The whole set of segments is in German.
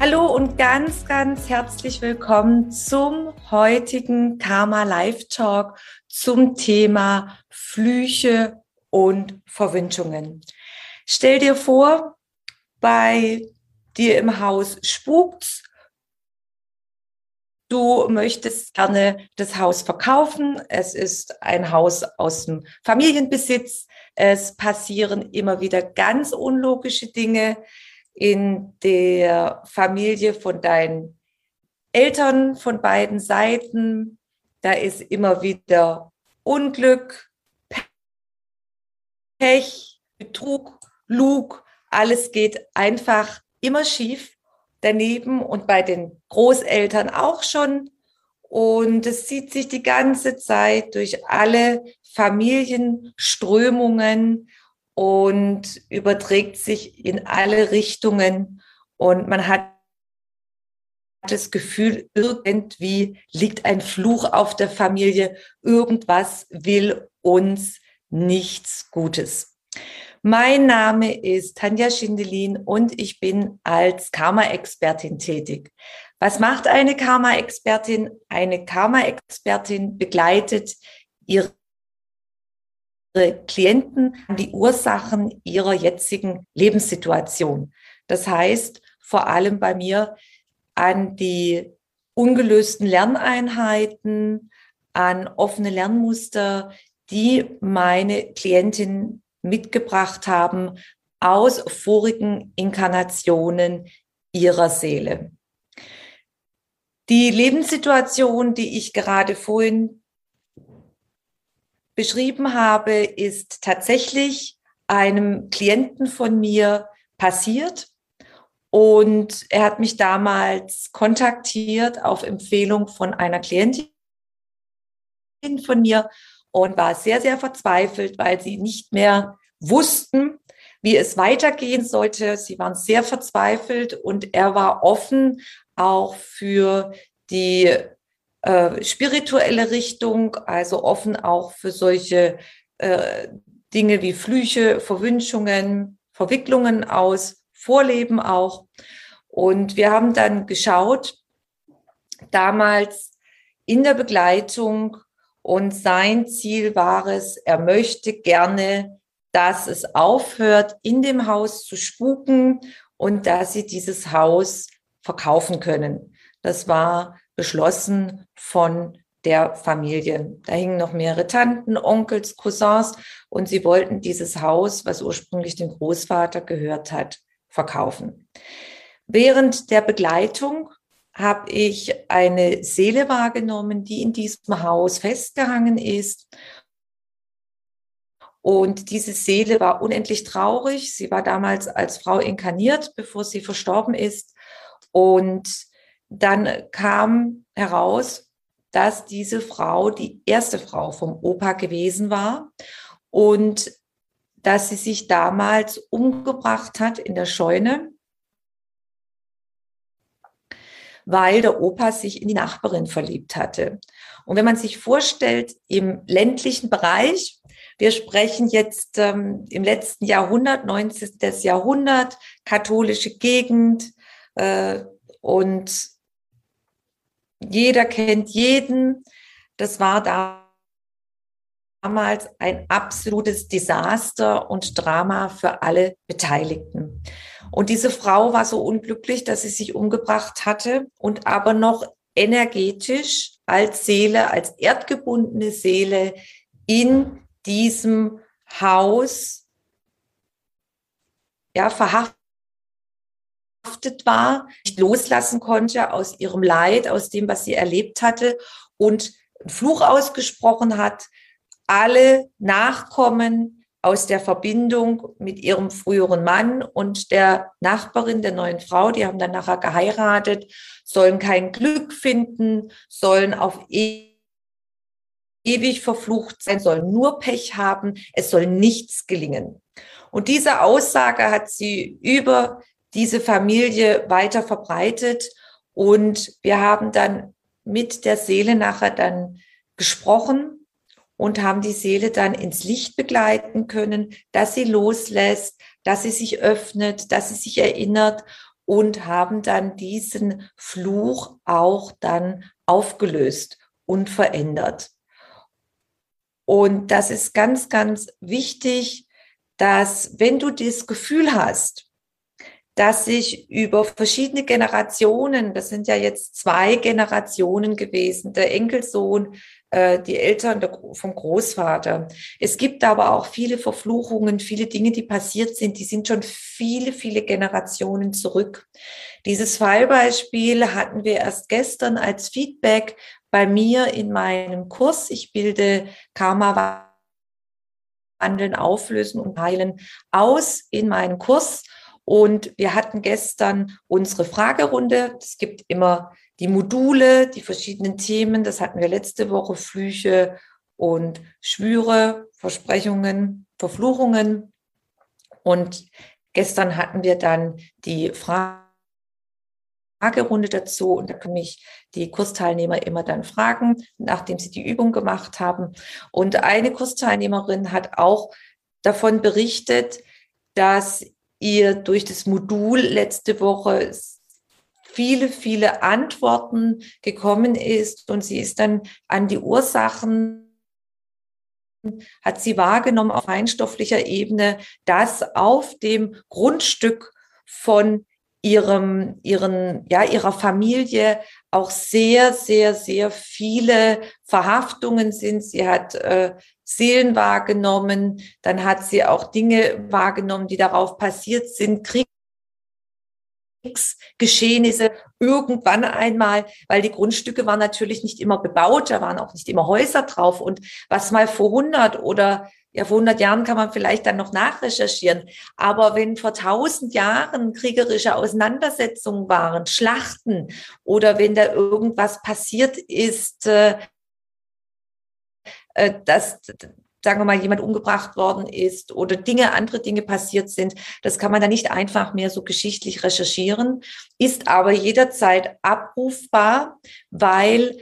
Hallo und ganz, ganz herzlich willkommen zum heutigen Karma Live Talk zum Thema Flüche und Verwünschungen. Stell dir vor, bei dir im Haus spukt Du möchtest gerne das Haus verkaufen. Es ist ein Haus aus dem Familienbesitz. Es passieren immer wieder ganz unlogische Dinge in der Familie von deinen Eltern von beiden Seiten. Da ist immer wieder Unglück, Pech, Betrug, Lug. Alles geht einfach immer schief daneben und bei den Großeltern auch schon. Und es zieht sich die ganze Zeit durch alle Familienströmungen und überträgt sich in alle Richtungen. Und man hat das Gefühl, irgendwie liegt ein Fluch auf der Familie. Irgendwas will uns nichts Gutes. Mein Name ist Tanja Schindelin und ich bin als Karma-Expertin tätig. Was macht eine Karma-Expertin? Eine Karma-Expertin begleitet ihre Klienten die Ursachen ihrer jetzigen Lebenssituation. Das heißt, vor allem bei mir an die ungelösten Lerneinheiten, an offene Lernmuster, die meine Klientin mitgebracht haben aus vorigen Inkarnationen ihrer Seele. Die Lebenssituation, die ich gerade vorhin beschrieben habe, ist tatsächlich einem Klienten von mir passiert. Und er hat mich damals kontaktiert auf Empfehlung von einer Klientin von mir und war sehr, sehr verzweifelt, weil sie nicht mehr wussten, wie es weitergehen sollte. Sie waren sehr verzweifelt und er war offen auch für die äh, spirituelle Richtung, also offen auch für solche äh, Dinge wie Flüche, Verwünschungen, Verwicklungen aus Vorleben auch. Und wir haben dann geschaut, damals in der Begleitung, und sein Ziel war es, er möchte gerne, dass es aufhört, in dem Haus zu spuken und dass sie dieses Haus verkaufen können. Das war beschlossen von der Familie. Da hingen noch mehrere Tanten, Onkels, Cousins und sie wollten dieses Haus, was ursprünglich dem Großvater gehört hat, verkaufen. Während der Begleitung habe ich eine Seele wahrgenommen, die in diesem Haus festgehangen ist. Und diese Seele war unendlich traurig. Sie war damals als Frau inkarniert, bevor sie verstorben ist. Und dann kam heraus, dass diese Frau die erste Frau vom Opa gewesen war und dass sie sich damals umgebracht hat in der Scheune weil der Opa sich in die Nachbarin verliebt hatte. Und wenn man sich vorstellt, im ländlichen Bereich, wir sprechen jetzt ähm, im letzten Jahrhundert, 19. Jahrhundert, katholische Gegend äh, und jeder kennt jeden. Das war damals ein absolutes Desaster und Drama für alle Beteiligten. Und diese Frau war so unglücklich, dass sie sich umgebracht hatte und aber noch energetisch als Seele, als erdgebundene Seele in diesem Haus ja, verhaftet war, nicht loslassen konnte aus ihrem Leid, aus dem, was sie erlebt hatte und einen Fluch ausgesprochen hat, alle Nachkommen aus der Verbindung mit ihrem früheren Mann und der Nachbarin der neuen Frau, die haben dann nachher geheiratet, sollen kein Glück finden, sollen auf ewig verflucht sein, sollen nur Pech haben, es soll nichts gelingen. Und diese Aussage hat sie über diese Familie weiter verbreitet und wir haben dann mit der Seele nachher dann gesprochen und haben die Seele dann ins Licht begleiten können, dass sie loslässt, dass sie sich öffnet, dass sie sich erinnert und haben dann diesen Fluch auch dann aufgelöst und verändert. Und das ist ganz, ganz wichtig, dass wenn du das Gefühl hast, dass sich über verschiedene Generationen, das sind ja jetzt zwei Generationen gewesen, der Enkelsohn äh, die Eltern vom Großvater. Es gibt aber auch viele Verfluchungen, viele Dinge, die passiert sind, die sind schon viele, viele Generationen zurück. Dieses Fallbeispiel hatten wir erst gestern als Feedback bei mir in meinem Kurs. Ich bilde Karma Wandeln, Auflösen und Heilen aus in meinem Kurs. Und wir hatten gestern unsere Fragerunde. Es gibt immer die Module, die verschiedenen Themen, das hatten wir letzte Woche, Flüche und Schwüre, Versprechungen, Verfluchungen. Und gestern hatten wir dann die Fragerunde dazu und da können mich die Kursteilnehmer immer dann fragen, nachdem sie die Übung gemacht haben. Und eine Kursteilnehmerin hat auch davon berichtet, dass ihr durch das Modul letzte Woche viele, viele Antworten gekommen ist und sie ist dann an die Ursachen, hat sie wahrgenommen auf feinstofflicher Ebene, dass auf dem Grundstück von ihrem, ihren, ja, ihrer Familie auch sehr, sehr, sehr viele Verhaftungen sind. Sie hat äh, Seelen wahrgenommen, dann hat sie auch Dinge wahrgenommen, die darauf passiert sind, Krieg Geschehnisse irgendwann einmal, weil die Grundstücke waren natürlich nicht immer bebaut, da waren auch nicht immer Häuser drauf. Und was mal vor 100 oder ja, vor 100 Jahren kann man vielleicht dann noch nachrecherchieren. Aber wenn vor 1000 Jahren kriegerische Auseinandersetzungen waren, Schlachten oder wenn da irgendwas passiert ist, äh, äh dass sagen wir mal, jemand umgebracht worden ist oder Dinge, andere Dinge passiert sind. Das kann man dann nicht einfach mehr so geschichtlich recherchieren, ist aber jederzeit abrufbar, weil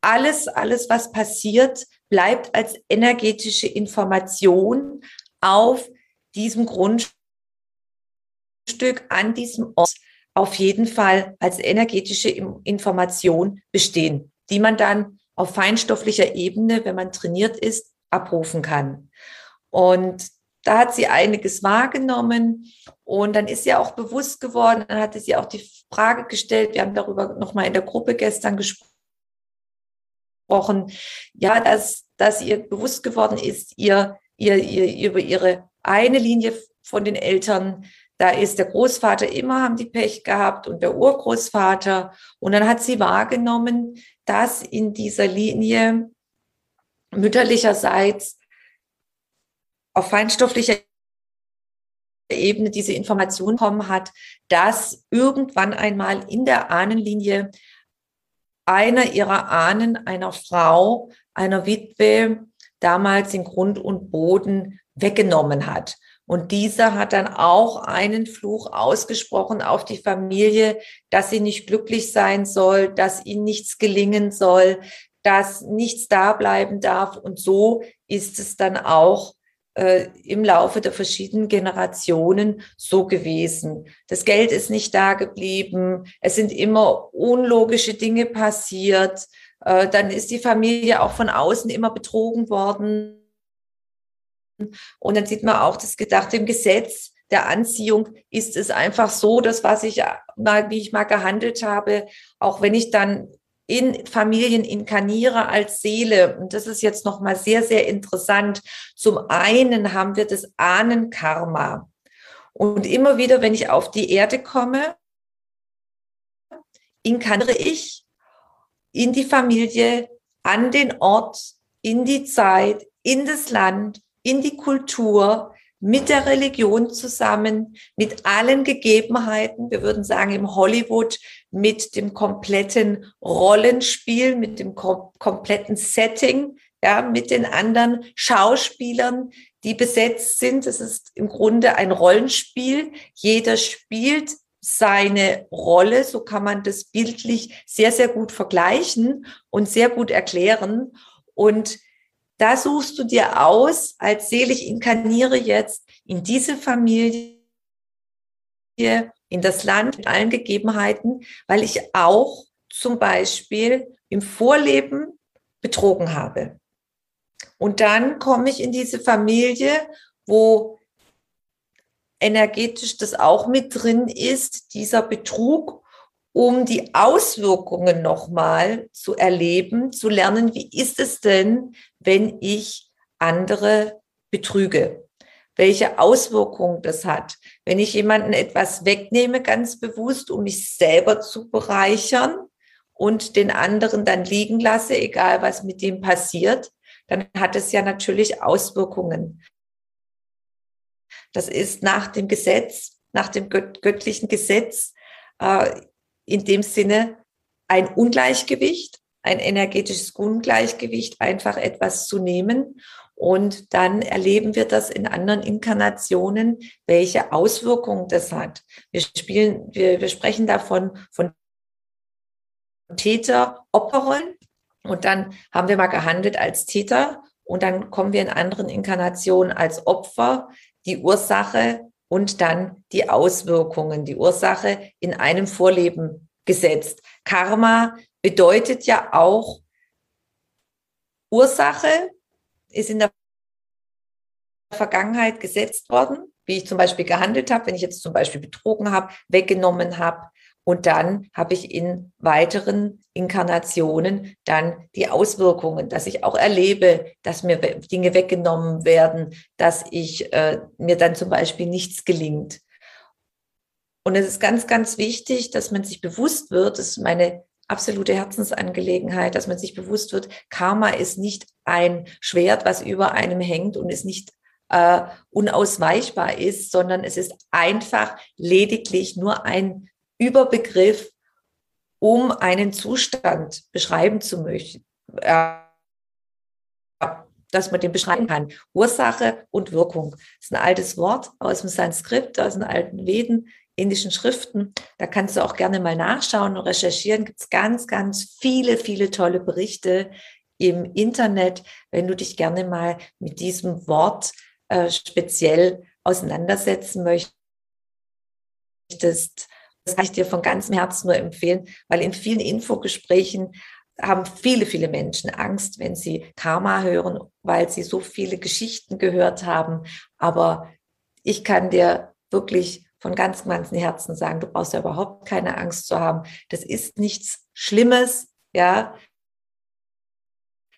alles, alles, was passiert, bleibt als energetische Information auf diesem Grundstück, an diesem Ort auf jeden Fall als energetische Information bestehen, die man dann auf feinstofflicher Ebene, wenn man trainiert ist, abrufen kann. Und da hat sie einiges wahrgenommen und dann ist sie auch bewusst geworden, dann hatte sie auch die Frage gestellt, wir haben darüber nochmal in der Gruppe gestern gesprochen, ja, dass, dass ihr bewusst geworden ist, ihr, ihr, ihr über ihre eine Linie von den Eltern, da ist der Großvater immer, haben die Pech gehabt und der Urgroßvater. Und dann hat sie wahrgenommen, dass in dieser Linie mütterlicherseits auf feinstofflicher Ebene diese Information bekommen hat, dass irgendwann einmal in der Ahnenlinie einer ihrer Ahnen, einer Frau, einer Witwe, damals den Grund und Boden weggenommen hat. Und dieser hat dann auch einen Fluch ausgesprochen auf die Familie, dass sie nicht glücklich sein soll, dass ihnen nichts gelingen soll, dass nichts da bleiben darf. Und so ist es dann auch im Laufe der verschiedenen Generationen so gewesen. Das Geld ist nicht da geblieben. Es sind immer unlogische Dinge passiert. Äh, dann ist die Familie auch von außen immer betrogen worden. Und dann sieht man auch das Gedachte im Gesetz der Anziehung ist es einfach so, dass was ich mal, wie ich mal gehandelt habe, auch wenn ich dann in Familien inkarniere als Seele. Und das ist jetzt nochmal sehr, sehr interessant. Zum einen haben wir das Ahnenkarma. Und immer wieder, wenn ich auf die Erde komme, inkarniere ich in die Familie, an den Ort, in die Zeit, in das Land, in die Kultur, mit der Religion zusammen, mit allen Gegebenheiten, wir würden sagen im Hollywood, mit dem kompletten Rollenspiel, mit dem kom kompletten Setting, ja, mit den anderen Schauspielern, die besetzt sind. Es ist im Grunde ein Rollenspiel. Jeder spielt seine Rolle, so kann man das bildlich sehr, sehr gut vergleichen und sehr gut erklären. Und da suchst du dir aus, als Seele, ich inkarniere jetzt in diese Familie, in das Land mit allen Gegebenheiten, weil ich auch zum Beispiel im Vorleben betrogen habe. Und dann komme ich in diese Familie, wo energetisch das auch mit drin ist, dieser Betrug um die Auswirkungen nochmal zu erleben, zu lernen, wie ist es denn, wenn ich andere betrüge? Welche Auswirkungen das hat? Wenn ich jemanden etwas wegnehme, ganz bewusst, um mich selber zu bereichern und den anderen dann liegen lasse, egal was mit dem passiert, dann hat es ja natürlich Auswirkungen. Das ist nach dem Gesetz, nach dem göttlichen Gesetz äh, in dem Sinne ein Ungleichgewicht, ein energetisches Ungleichgewicht, einfach etwas zu nehmen. Und dann erleben wir das in anderen Inkarnationen, welche Auswirkungen das hat. Wir spielen, wir, wir sprechen davon von Täter, Opferrollen. Und dann haben wir mal gehandelt als Täter. Und dann kommen wir in anderen Inkarnationen als Opfer, die Ursache und dann die Auswirkungen, die Ursache in einem Vorleben gesetzt. Karma bedeutet ja auch Ursache ist in der Vergangenheit gesetzt worden, wie ich zum Beispiel gehandelt habe, wenn ich jetzt zum Beispiel betrogen habe, weggenommen habe. Und dann habe ich in weiteren Inkarnationen dann die Auswirkungen, dass ich auch erlebe, dass mir Dinge weggenommen werden, dass ich äh, mir dann zum Beispiel nichts gelingt. Und es ist ganz, ganz wichtig, dass man sich bewusst wird, das ist meine absolute Herzensangelegenheit, dass man sich bewusst wird, Karma ist nicht ein Schwert, was über einem hängt und ist nicht äh, unausweichbar ist, sondern es ist einfach lediglich nur ein Überbegriff, um einen Zustand beschreiben zu möchten. Äh, dass man den beschreiben kann. Ursache und Wirkung. Das ist ein altes Wort aus dem Sanskrit, aus den alten Veden indischen Schriften. Da kannst du auch gerne mal nachschauen und recherchieren. Gibt es ganz, ganz viele, viele tolle Berichte im Internet, wenn du dich gerne mal mit diesem Wort äh, speziell auseinandersetzen möchtest. Das kann ich dir von ganzem Herzen nur empfehlen, weil in vielen Infogesprächen haben viele, viele Menschen Angst, wenn sie Karma hören, weil sie so viele Geschichten gehört haben. Aber ich kann dir wirklich von ganz, ganzem Herzen sagen, du brauchst ja überhaupt keine Angst zu haben. Das ist nichts Schlimmes, ja.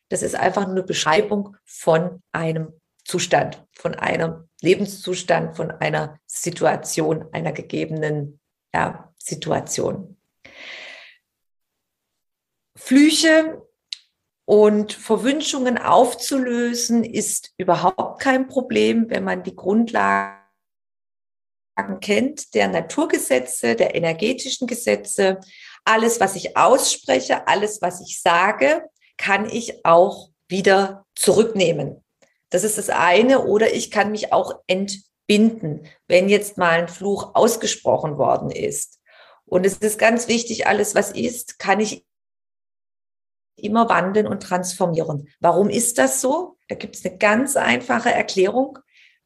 Das ist einfach nur eine Beschreibung von einem Zustand, von einem Lebenszustand, von einer Situation, einer gegebenen ja, Situation. Flüche und Verwünschungen aufzulösen ist überhaupt kein Problem, wenn man die Grundlagen kennt, der Naturgesetze, der energetischen Gesetze. Alles, was ich ausspreche, alles, was ich sage, kann ich auch wieder zurücknehmen. Das ist das eine. Oder ich kann mich auch entbinden, wenn jetzt mal ein Fluch ausgesprochen worden ist. Und es ist ganz wichtig, alles, was ist, kann ich immer wandeln und transformieren. Warum ist das so? Da gibt es eine ganz einfache Erklärung,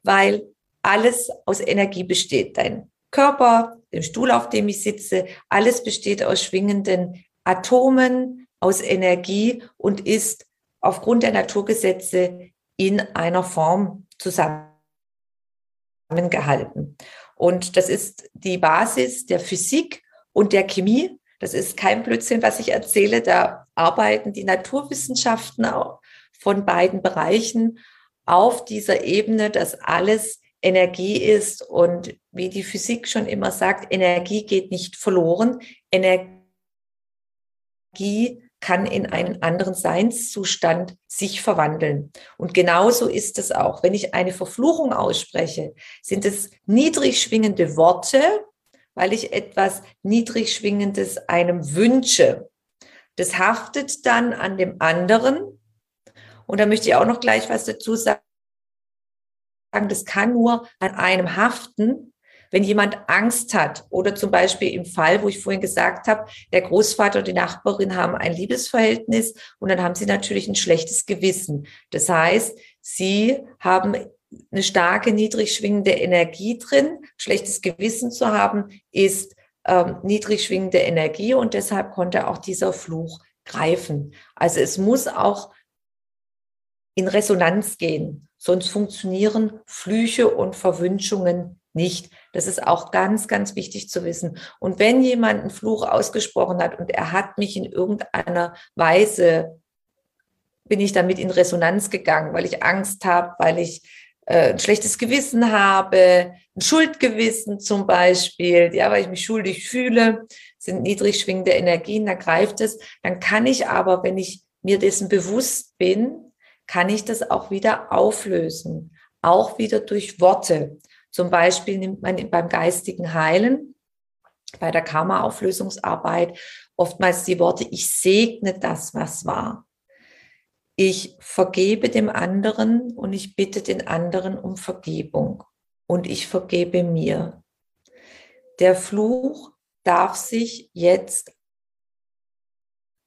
weil alles aus Energie besteht. Dein Körper, der Stuhl, auf dem ich sitze, alles besteht aus schwingenden Atomen, aus Energie und ist aufgrund der Naturgesetze in einer Form zusammengehalten. Und das ist die Basis der Physik und der Chemie. Das ist kein Blödsinn, was ich erzähle. Da arbeiten die Naturwissenschaften auch von beiden Bereichen auf dieser Ebene, dass alles Energie ist und wie die Physik schon immer sagt, Energie geht nicht verloren. Energie kann in einen anderen Seinszustand sich verwandeln. Und genauso ist es auch. Wenn ich eine Verfluchung ausspreche, sind es niedrig schwingende Worte, weil ich etwas niedrig schwingendes einem wünsche. Das haftet dann an dem anderen. Und da möchte ich auch noch gleich was dazu sagen. Das kann nur an einem haften, wenn jemand Angst hat oder zum Beispiel im Fall, wo ich vorhin gesagt habe, der Großvater und die Nachbarin haben ein Liebesverhältnis und dann haben sie natürlich ein schlechtes Gewissen. Das heißt, sie haben eine starke, niedrig schwingende Energie drin. Schlechtes Gewissen zu haben ist ähm, niedrig schwingende Energie und deshalb konnte auch dieser Fluch greifen. Also es muss auch in Resonanz gehen, sonst funktionieren Flüche und Verwünschungen nicht. Das ist auch ganz, ganz wichtig zu wissen. Und wenn jemand einen Fluch ausgesprochen hat und er hat mich in irgendeiner Weise, bin ich damit in Resonanz gegangen, weil ich Angst habe, weil ich äh, ein schlechtes Gewissen habe, ein Schuldgewissen zum Beispiel, ja, weil ich mich schuldig fühle, sind niedrig schwingende Energien, da greift es. Dann kann ich aber, wenn ich mir dessen bewusst bin, kann ich das auch wieder auflösen, auch wieder durch Worte. Zum Beispiel nimmt man beim geistigen Heilen, bei der Karma-Auflösungsarbeit oftmals die Worte, ich segne das, was war. Ich vergebe dem anderen und ich bitte den anderen um Vergebung und ich vergebe mir. Der Fluch darf sich jetzt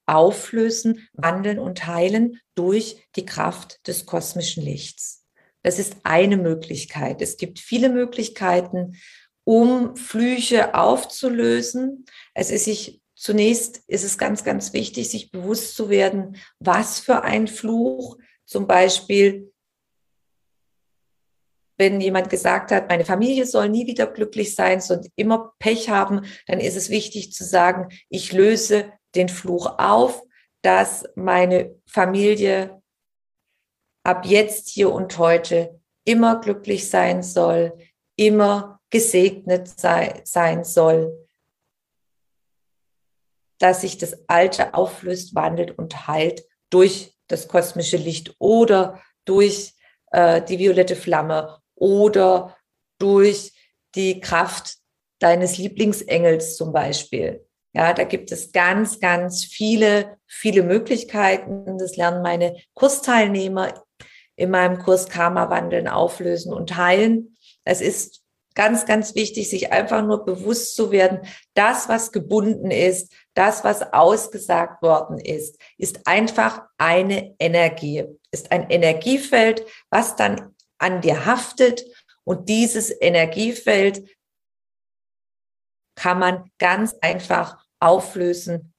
auflösen, wandeln und heilen durch die Kraft des kosmischen Lichts. Das ist eine Möglichkeit. Es gibt viele Möglichkeiten, um Flüche aufzulösen. Es ist sich zunächst ist es ganz, ganz wichtig, sich bewusst zu werden, was für ein Fluch zum Beispiel wenn jemand gesagt hat, meine Familie soll nie wieder glücklich sein, sondern immer Pech haben, dann ist es wichtig zu sagen, ich löse den Fluch auf, dass meine Familie ab jetzt, hier und heute immer glücklich sein soll, immer gesegnet sei, sein soll, dass sich das Alte auflöst, wandelt und heilt durch das kosmische Licht oder durch äh, die violette Flamme oder durch die Kraft deines Lieblingsengels zum Beispiel. Ja, da gibt es ganz, ganz viele, viele Möglichkeiten. Das lernen meine Kursteilnehmer in meinem Kurs Karma wandeln, auflösen und heilen. Es ist ganz, ganz wichtig, sich einfach nur bewusst zu werden, das, was gebunden ist, das, was ausgesagt worden ist, ist einfach eine Energie, ist ein Energiefeld, was dann an dir haftet. Und dieses Energiefeld kann man ganz einfach auflösen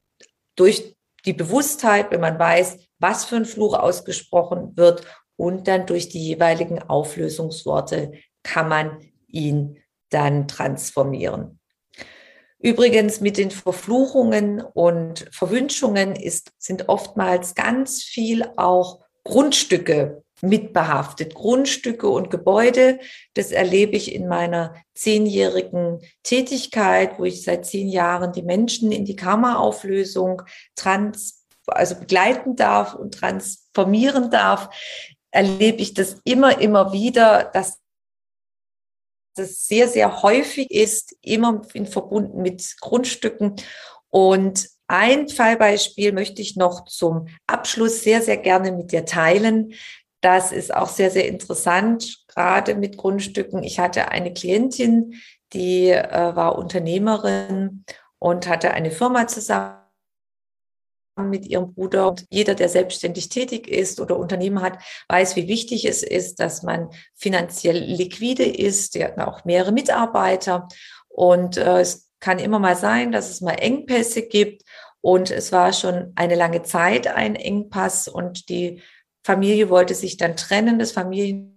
durch die Bewusstheit, wenn man weiß, was für ein Fluch ausgesprochen wird und dann durch die jeweiligen Auflösungsworte kann man ihn dann transformieren. Übrigens mit den Verfluchungen und Verwünschungen ist, sind oftmals ganz viel auch Grundstücke mitbehaftet. Grundstücke und Gebäude, das erlebe ich in meiner zehnjährigen Tätigkeit, wo ich seit zehn Jahren die Menschen in die Karma-Auflösung trans, also begleiten darf und transformieren darf erlebe ich das immer, immer wieder, dass das sehr, sehr häufig ist, immer in verbunden mit Grundstücken. Und ein Fallbeispiel möchte ich noch zum Abschluss sehr, sehr gerne mit dir teilen. Das ist auch sehr, sehr interessant, gerade mit Grundstücken. Ich hatte eine Klientin, die äh, war Unternehmerin und hatte eine Firma zusammen mit ihrem Bruder. Und jeder, der selbstständig tätig ist oder Unternehmen hat, weiß, wie wichtig es ist, dass man finanziell liquide ist. Die hatten auch mehrere Mitarbeiter. Und äh, es kann immer mal sein, dass es mal Engpässe gibt. Und es war schon eine lange Zeit ein Engpass und die Familie wollte sich dann trennen. Das Familien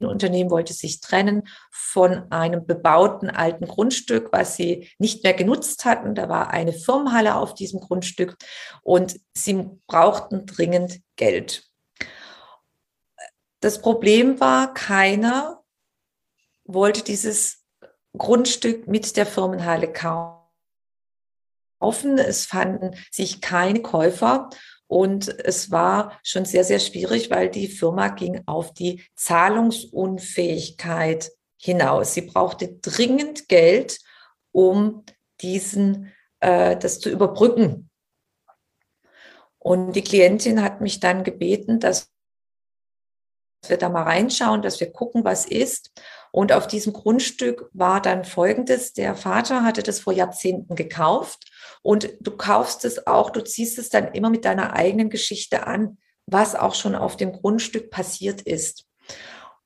Unternehmen wollte sich trennen von einem bebauten alten Grundstück, was sie nicht mehr genutzt hatten. Da war eine Firmenhalle auf diesem Grundstück und sie brauchten dringend Geld. Das Problem war, keiner wollte dieses Grundstück mit der Firmenhalle kaufen. es fanden sich keine Käufer und es war schon sehr, sehr schwierig, weil die Firma ging auf die Zahlungsunfähigkeit hinaus. Sie brauchte dringend Geld, um diesen, äh, das zu überbrücken. Und die Klientin hat mich dann gebeten, dass wir da mal reinschauen, dass wir gucken, was ist. Und auf diesem Grundstück war dann Folgendes. Der Vater hatte das vor Jahrzehnten gekauft und du kaufst es auch, du ziehst es dann immer mit deiner eigenen Geschichte an, was auch schon auf dem Grundstück passiert ist.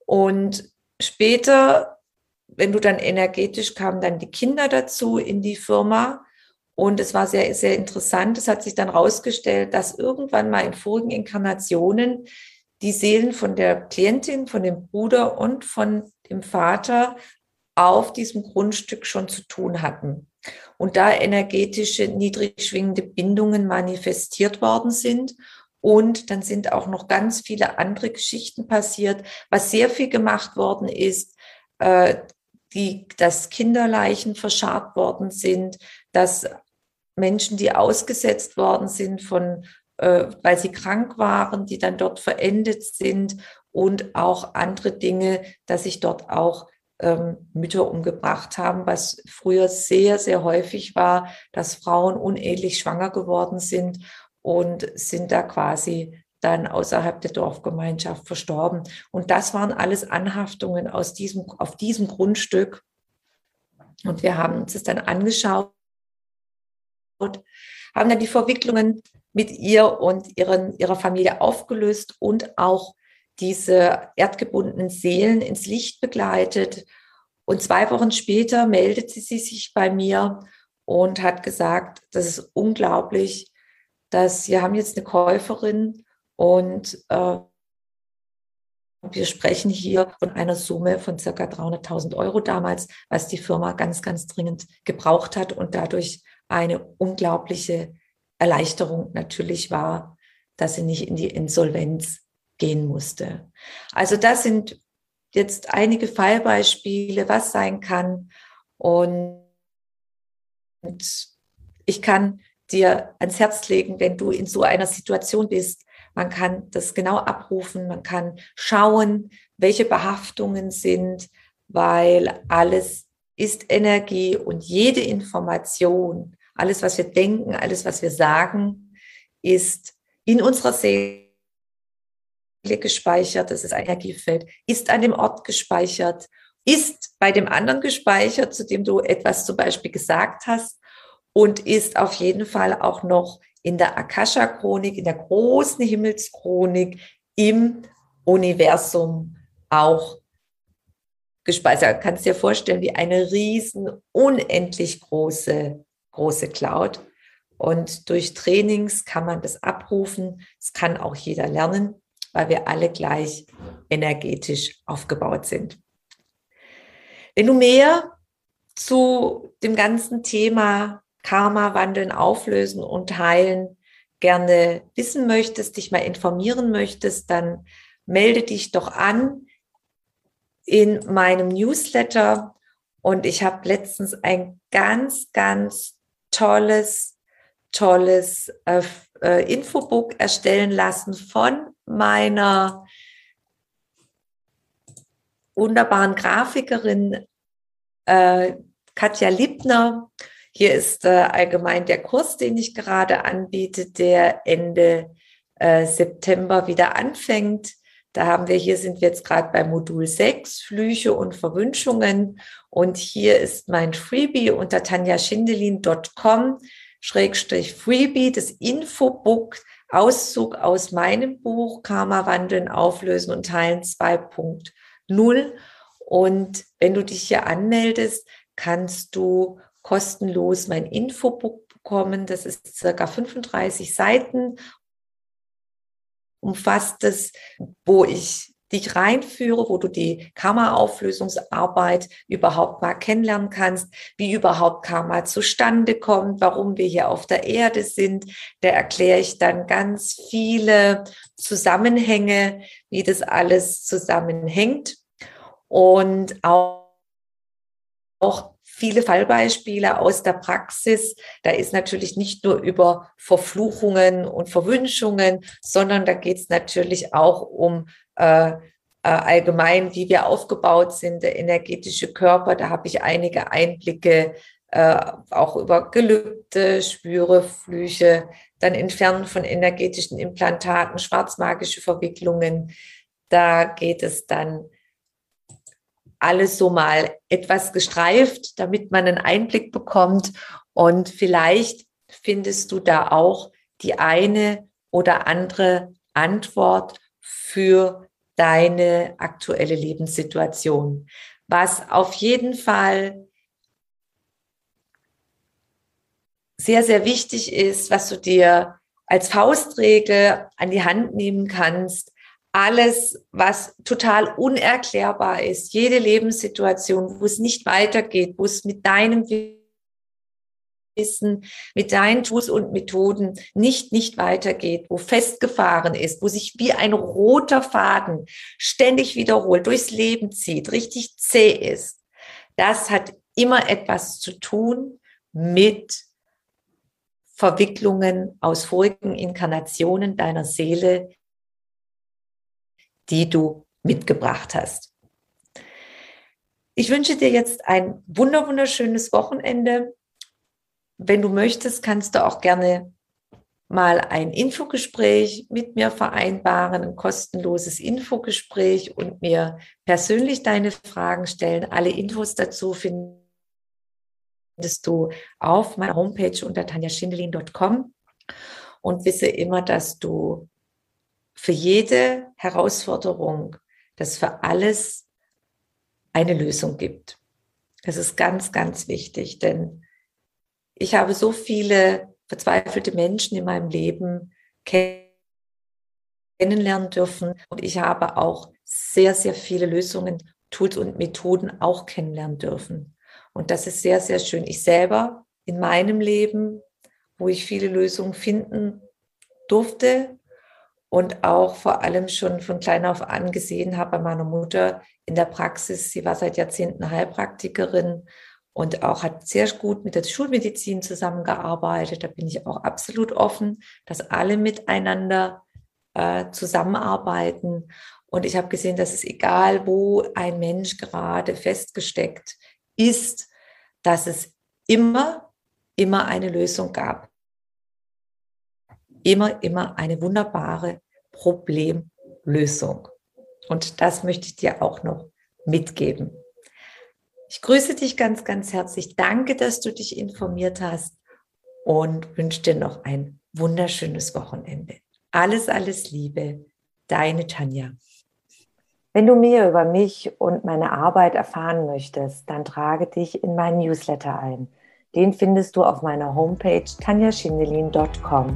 Und später, wenn du dann energetisch kamen dann die Kinder dazu in die Firma. Und es war sehr, sehr interessant. Es hat sich dann herausgestellt, dass irgendwann mal in vorigen Inkarnationen die Seelen von der Klientin, von dem Bruder und von dem Vater auf diesem Grundstück schon zu tun hatten. Und da energetische, niedrig schwingende Bindungen manifestiert worden sind. Und dann sind auch noch ganz viele andere Geschichten passiert. Was sehr viel gemacht worden ist, äh, die, dass Kinderleichen verscharrt worden sind, dass Menschen, die ausgesetzt worden sind von äh, weil sie krank waren, die dann dort verendet sind und auch andere Dinge, dass sich dort auch Mütter umgebracht haben, was früher sehr, sehr häufig war, dass Frauen unehelich schwanger geworden sind und sind da quasi dann außerhalb der Dorfgemeinschaft verstorben. Und das waren alles Anhaftungen aus diesem, auf diesem Grundstück. Und wir haben uns das dann angeschaut, haben dann die Verwicklungen mit ihr und ihren, ihrer Familie aufgelöst und auch diese erdgebundenen Seelen ins Licht begleitet. Und zwei Wochen später meldete sie sich bei mir und hat gesagt, das ist unglaublich, dass wir haben jetzt eine Käuferin und äh, wir sprechen hier von einer Summe von circa 300.000 Euro damals, was die Firma ganz, ganz dringend gebraucht hat und dadurch eine unglaubliche Erleichterung natürlich war, dass sie nicht in die Insolvenz gehen musste. Also das sind jetzt einige Fallbeispiele, was sein kann. Und ich kann dir ans Herz legen, wenn du in so einer Situation bist, man kann das genau abrufen, man kann schauen, welche Behaftungen sind, weil alles ist Energie und jede Information alles, was wir denken, alles, was wir sagen, ist in unserer Seele gespeichert. Das ist ein Energiefeld, ist an dem Ort gespeichert, ist bei dem anderen gespeichert, zu dem du etwas zum Beispiel gesagt hast und ist auf jeden Fall auch noch in der Akasha-Chronik, in der großen Himmelschronik im Universum auch gespeichert. Du kannst dir vorstellen, wie eine riesen, unendlich große große Cloud. Und durch Trainings kann man das abrufen. Es kann auch jeder lernen, weil wir alle gleich energetisch aufgebaut sind. Wenn du mehr zu dem ganzen Thema Karma wandeln, auflösen und heilen gerne wissen möchtest, dich mal informieren möchtest, dann melde dich doch an in meinem Newsletter. Und ich habe letztens ein ganz, ganz tolles, tolles äh, Infobook erstellen lassen von meiner wunderbaren Grafikerin äh, Katja Liebner. Hier ist äh, allgemein der Kurs, den ich gerade anbiete, der Ende äh, September wieder anfängt. Da haben wir, hier sind wir jetzt gerade bei Modul 6, Flüche und Verwünschungen. Und hier ist mein Freebie unter tanjaschindelin.com Schrägstrich Freebie, das Infobook, Auszug aus meinem Buch Karma wandeln, auflösen und teilen 2.0. Und wenn du dich hier anmeldest, kannst du kostenlos mein Infobook bekommen. Das ist circa 35 Seiten umfasst es, wo ich dich reinführe, wo du die Karma-Auflösungsarbeit überhaupt mal kennenlernen kannst, wie überhaupt Karma zustande kommt, warum wir hier auf der Erde sind. Da erkläre ich dann ganz viele Zusammenhänge, wie das alles zusammenhängt und auch, auch viele Fallbeispiele aus der Praxis. Da ist natürlich nicht nur über Verfluchungen und Verwünschungen, sondern da geht es natürlich auch um äh, äh, allgemein, wie wir aufgebaut sind, der energetische Körper. Da habe ich einige Einblicke äh, auch über Gelübde, Spüre, Flüche, dann Entfernen von energetischen Implantaten, schwarzmagische Verwicklungen. Da geht es dann alles so mal etwas gestreift, damit man einen Einblick bekommt. Und vielleicht findest du da auch die eine oder andere Antwort für deine aktuelle Lebenssituation. Was auf jeden Fall sehr, sehr wichtig ist, was du dir als Faustregel an die Hand nehmen kannst, alles, was total unerklärbar ist, jede Lebenssituation, wo es nicht weitergeht, wo es mit deinem Wissen, mit deinen Tools und Methoden nicht, nicht weitergeht, wo festgefahren ist, wo sich wie ein roter Faden ständig wiederholt, durchs Leben zieht, richtig zäh ist. Das hat immer etwas zu tun mit Verwicklungen aus vorigen Inkarnationen deiner Seele, die du mitgebracht hast. Ich wünsche dir jetzt ein wunder wunderschönes Wochenende. Wenn du möchtest, kannst du auch gerne mal ein Infogespräch mit mir vereinbaren, ein kostenloses Infogespräch und mir persönlich deine Fragen stellen. Alle Infos dazu findest du auf meiner Homepage unter tanjaschindelin.com und wisse immer, dass du für jede Herausforderung, dass für alles eine Lösung gibt. Das ist ganz, ganz wichtig, denn ich habe so viele verzweifelte Menschen in meinem Leben kennenlernen dürfen und ich habe auch sehr, sehr viele Lösungen, Tools und Methoden auch kennenlernen dürfen. Und das ist sehr, sehr schön. Ich selber in meinem Leben, wo ich viele Lösungen finden durfte, und auch vor allem schon von klein auf an gesehen habe bei meiner Mutter in der Praxis. Sie war seit Jahrzehnten Heilpraktikerin und auch hat sehr gut mit der Schulmedizin zusammengearbeitet. Da bin ich auch absolut offen, dass alle miteinander äh, zusammenarbeiten. Und ich habe gesehen, dass es egal, wo ein Mensch gerade festgesteckt ist, dass es immer, immer eine Lösung gab immer, immer eine wunderbare Problemlösung. Und das möchte ich dir auch noch mitgeben. Ich grüße dich ganz, ganz herzlich. Danke, dass du dich informiert hast und wünsche dir noch ein wunderschönes Wochenende. Alles, alles Liebe, deine Tanja. Wenn du mehr über mich und meine Arbeit erfahren möchtest, dann trage dich in meinen Newsletter ein. Den findest du auf meiner Homepage tanjaschindelin.com.